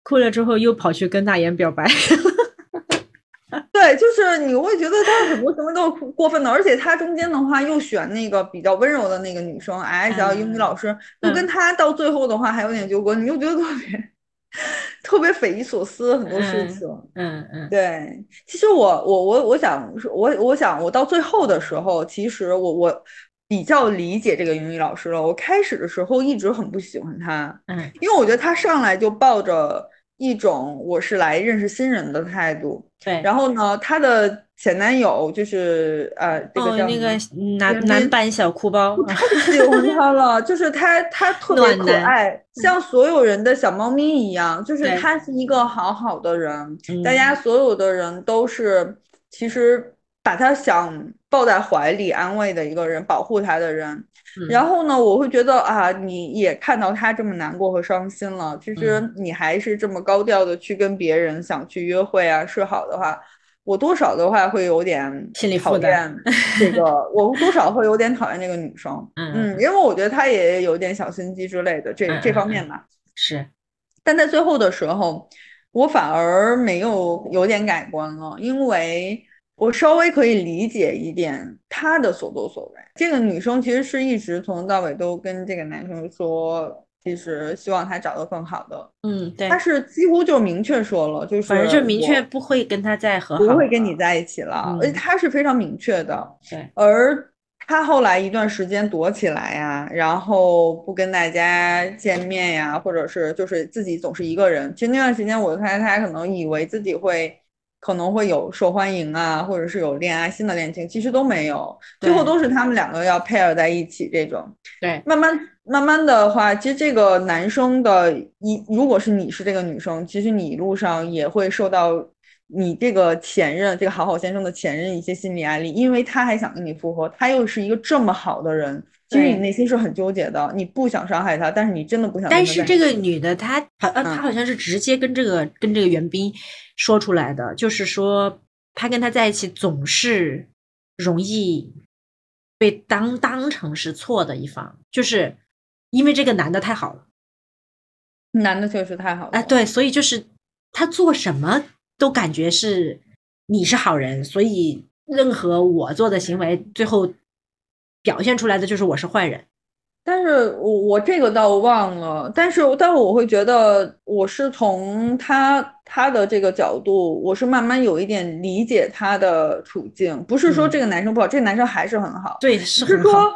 哭了之后又跑去跟大眼表白。[laughs] 对，就是你会觉得他很多行为都是过分的，而且他中间的话又选那个比较温柔的那个女生，矮小英语老师，又跟他到最后的话还有点纠葛，你又觉得特别特别匪夷所思，很多事情。嗯嗯，对，其实我我我我想我我想我到最后的时候，其实我我比较理解这个英语老师了。我开始的时候一直很不喜欢他，嗯，因为我觉得他上来就抱着。一种我是来认识新人的态度，对。然后呢，他的前男友就是呃，这个叫那个男男版小哭包，太 [laughs] 喜欢他了，就是他他特别可爱，像所有人的小猫咪一样，就是他是一个好好的人，大家所有的人都是其实把他想抱在怀里安慰的一个人，保护他的人。然后呢，我会觉得啊，你也看到他这么难过和伤心了。其实你还是这么高调的去跟别人想去约会啊，示好的话，我多少的话会有点心里讨厌 [laughs] 这个，我多少会有点讨厌这个女生。嗯，因为我觉得她也有点小心机之类的这这方面吧。是，但在最后的时候，我反而没有有点改观了，因为。我稍微可以理解一点她的所作所为。这个女生其实是一直从头到尾都跟这个男生说，其实希望他找到更好的。嗯，对，他是几乎就明确说了，就是反正就明确不会跟他再和好，不会跟你在一起了。而且他是非常明确的。对，而他后来一段时间躲起来呀，然后不跟大家见面呀，或者是就是自己总是一个人。其实那段时间，我看他可能以为自己会。可能会有受欢迎啊，或者是有恋爱新的恋情，其实都没有，最后都是他们两个要 pair 在一起这种。对，慢慢慢慢的话，其实这个男生的一，如果是你是这个女生，其实你一路上也会受到你这个前任，这个好好先生的前任一些心理压力，因为他还想跟你复合，他又是一个这么好的人。其实你内心是很纠结的，你不想伤害他，但是你真的不想。但是这个女的，她好，呃，她好像是直接跟这个跟这个袁斌说出来的，就是说她跟他在一起总是容易被当当成是错的一方，就是因为这个男的太好了。男的确实太好了，哎，对，所以就是他做什么都感觉是你是好人，所以任何我做的行为最后。表现出来的就是我是坏人，但是我我这个倒忘了，但是但是我会觉得我是从他他的这个角度，我是慢慢有一点理解他的处境，不是说这个男生不好，这个男生还是很好，对，是说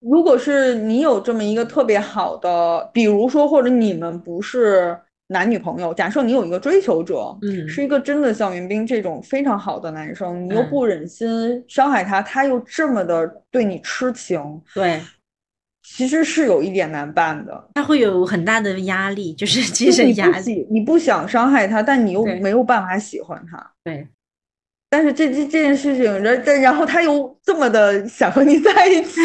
如果是你有这么一个特别好的，比如说或者你们不是。男女朋友，假设你有一个追求者，嗯，是一个真的像云冰这种非常好的男生，你又不忍心伤害他，他又这么的对你痴情，对，其实是有一点难办的。他会有很大的压力，就是精神压力。你不想伤害他，但你又没有办法喜欢他。对，但是这这这件事情，然然后他又这么的想和你在一起，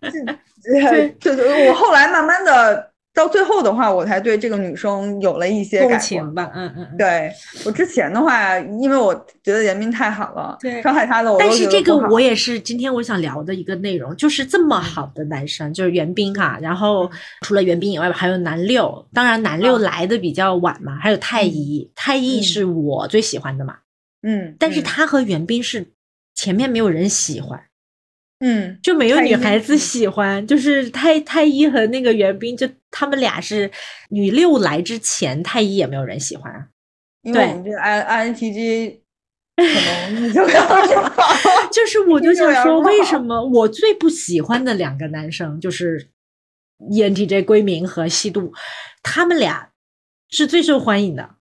[laughs] 这这我后来慢慢的。到最后的话，我才对这个女生有了一些感情吧。嗯嗯，对我之前的话，因为我觉得严斌太好了，对伤害他的我。但是这个我也是今天我想聊的一个内容，就是这么好的男生，就是袁斌哈。然后除了袁斌以外，还有南六，当然南六来的比较晚嘛。还有太医，太医是我最喜欢的嘛。嗯，但是他和袁斌是前面没有人喜欢。嗯，就没有女孩子喜欢，就是太太医和那个袁冰，就他们俩是女六来之前，太一也没有人喜欢，因为我们这 I I N T G 可能就 [laughs] 就是我就想说，为什么我最不喜欢的两个男生就是 E N T J 归明和西渡，他们俩是最受欢迎的，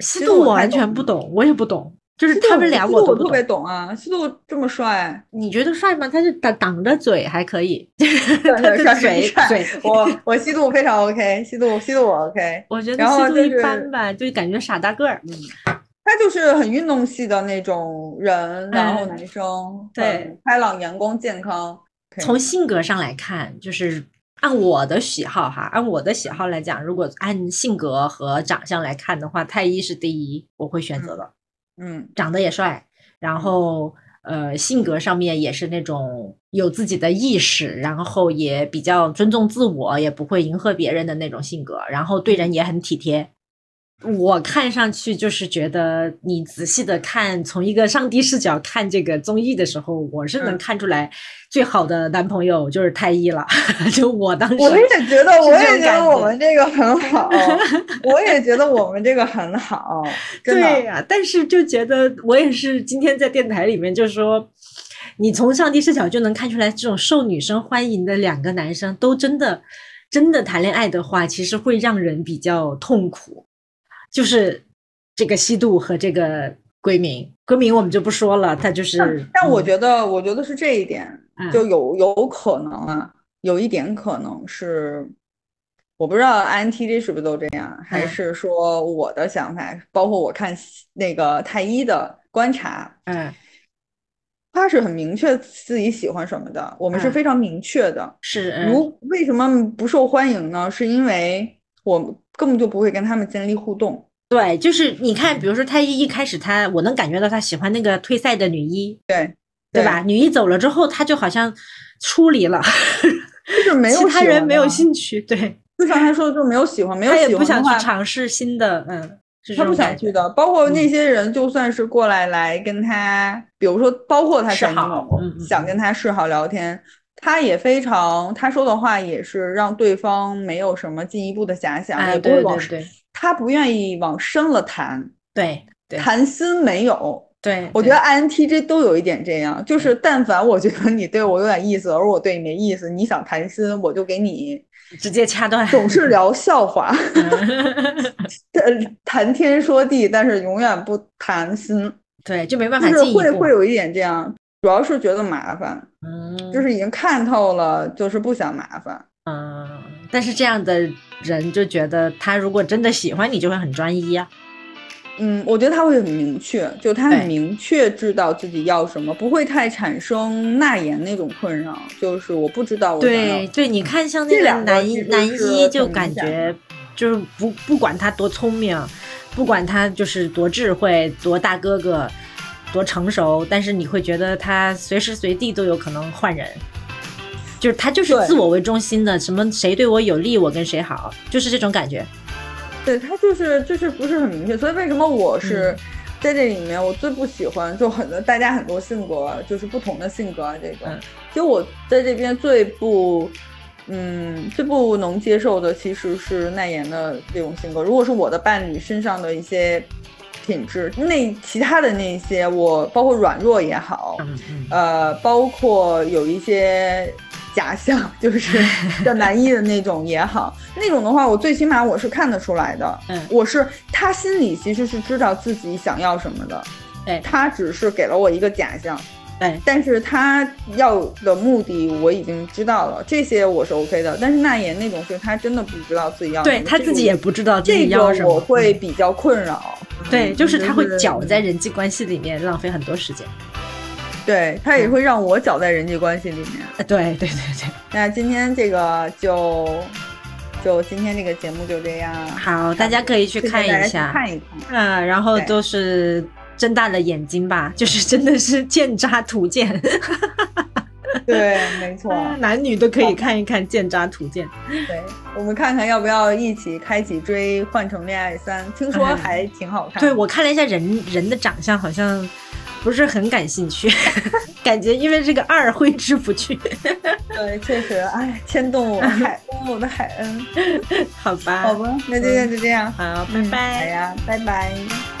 西渡我完全不懂，我也不懂。就是他们俩，我我特别懂啊。西渡这么帅，你觉得帅吗？他是挡挡着嘴还可以，[laughs] 他的嘴嘴。我 [laughs] 我西渡非常 OK，西渡西渡我 OK。我觉得西渡一般吧，就感觉傻大个儿。嗯，他就是很运动系的那种人，然后男生，对，开朗、阳光、健康。从性格上来看，就是按我的喜好哈，按我的喜好来讲，如果按性格和长相来看的话，太一是第一，我会选择的。嗯，长得也帅，然后呃，性格上面也是那种有自己的意识，然后也比较尊重自我，也不会迎合别人的那种性格，然后对人也很体贴。我看上去就是觉得，你仔细的看，从一个上帝视角看这个综艺的时候，我是能看出来，最好的男朋友就是太一了。[laughs] 就我当时，我也觉得，[laughs] 我也觉得我们这个很好，我也觉得我们这个很好。对呀，但是就觉得我也是今天在电台里面就说，你从上帝视角就能看出来，这种受女生欢迎的两个男生都真的真的谈恋爱的话，其实会让人比较痛苦。就是这个西渡和这个归明，归明我们就不说了，他就是。但我觉得，我觉得是这一点，就有有可能啊，有一点可能是，我不知道 INTJ 是不是都这样，还是说我的想法，包括我看那个太一的观察，嗯，他是很明确自己喜欢什么的，我们是非常明确的。是，如为什么不受欢迎呢？是因为我。根本就不会跟他们建立互动。对，就是你看，比如说他一一开始他，我能感觉到他喜欢那个退赛的女一，对对吧？女一走了之后，他就好像出离了，就是 [laughs] 没有其他人没有兴趣。对，[laughs] 就像他说的，就没有喜欢，没有他也不想去尝试新的，嗯，他不想去的。包括那些人，就算是过来来跟他，比如说，包括他前女友，想跟他示好聊天。他也非常，他说的话也是让对方没有什么进一步的遐想，也不会往深。他不愿意往深了谈，对，谈心没有，对，我觉得 INTJ 都有一点这样，就是但凡我觉得你对我有点意思，而我对你没意思，你想谈心，我就给你直接掐断，总是聊笑话，[laughs] 谈天说地，但是永远不谈心。对，就没办法就是会会有一点这样，主要是觉得麻烦，嗯，就是已经看透了，就是不想麻烦。嗯，但是这样的人就觉得他如果真的喜欢你，就会很专一呀。嗯，我觉得他会很明确，就他很明确知道自己要什么，不会太产生纳言那种困扰。就是我不知道我对对，你看像那个男一男一，就感觉就是不不管他多聪明，不管他就是多智慧、多大哥哥、多成熟，但是你会觉得他随时随地都有可能换人。就是他就是自我为中心的，什么谁对我有利，我跟谁好，就是这种感觉。对他就是就是不是很明确，所以为什么我是在这里面，我最不喜欢就很多大家很多性格就是不同的性格啊这种，其实我在这边最不嗯最不能接受的其实是耐言的这种性格。如果是我的伴侣身上的一些品质，那其他的那些我包括软弱也好，呃，包括有一些。假象就是叫男一的那种也好，那种的话，我最起码我是看得出来的。嗯，我是他心里其实是知道自己想要什么的。对，他只是给了我一个假象。对，但是他要的目的我已经知道了，这些我是 OK 的。但是那言那种是他真的不知道自己要对他自己也不知道自己要什么，我会比较困扰。对，就是他会搅在人际关系里面，浪费很多时间。对他也会让我搅在人际关系里面。对对对对。那今天这个就就今天这个节目就这样。好，大家可以去看一下，看一看。嗯，然后都是睁大了眼睛吧，就是真的是见渣图鉴。[laughs] 对，没错，男女都可以看一看剑渣图鉴。对，我们看看要不要一起开启追《换乘恋爱三》，听说还挺好看。对我看了一下人人的长相，好像。不是很感兴趣，[laughs] 感觉因为这个二挥之不去。对，确实，哎，牵动我海恩，[laughs] 我的海恩。好吧，好吧，那今天就这样，好，拜拜。好呀，拜拜。